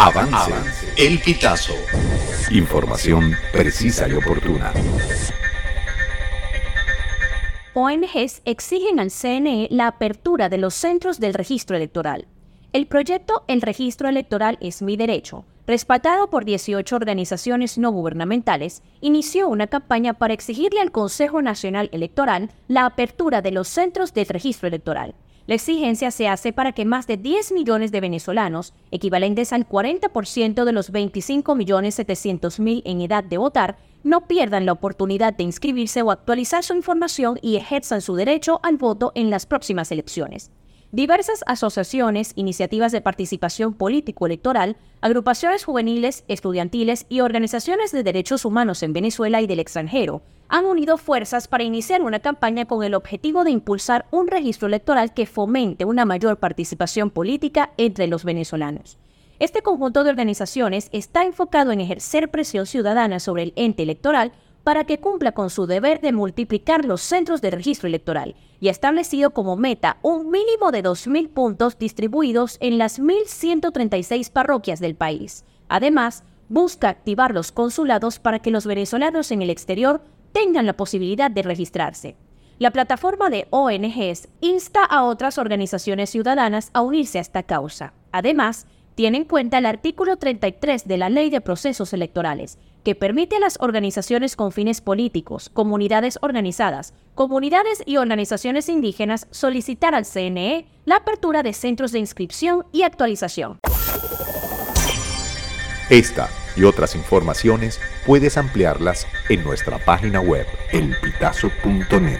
Avance. El Pitazo. Información precisa y oportuna. ONGs exigen al CNE la apertura de los centros del registro electoral. El proyecto El registro electoral es mi derecho, respaldado por 18 organizaciones no gubernamentales, inició una campaña para exigirle al Consejo Nacional Electoral la apertura de los centros del registro electoral. La exigencia se hace para que más de 10 millones de venezolanos, equivalentes al 40% de los 25.700.000 en edad de votar, no pierdan la oportunidad de inscribirse o actualizar su información y ejerzan su derecho al voto en las próximas elecciones. Diversas asociaciones, iniciativas de participación político-electoral, agrupaciones juveniles, estudiantiles y organizaciones de derechos humanos en Venezuela y del extranjero han unido fuerzas para iniciar una campaña con el objetivo de impulsar un registro electoral que fomente una mayor participación política entre los venezolanos. Este conjunto de organizaciones está enfocado en ejercer presión ciudadana sobre el ente electoral para que cumpla con su deber de multiplicar los centros de registro electoral y ha establecido como meta un mínimo de 2.000 puntos distribuidos en las 1.136 parroquias del país. Además, busca activar los consulados para que los venezolanos en el exterior tengan la posibilidad de registrarse. La plataforma de ONGs insta a otras organizaciones ciudadanas a unirse a esta causa. Además, tiene en cuenta el artículo 33 de la Ley de Procesos Electorales, que permite a las organizaciones con fines políticos, comunidades organizadas, comunidades y organizaciones indígenas solicitar al CNE la apertura de centros de inscripción y actualización. Esta y otras informaciones puedes ampliarlas en nuestra página web elpitazo.net.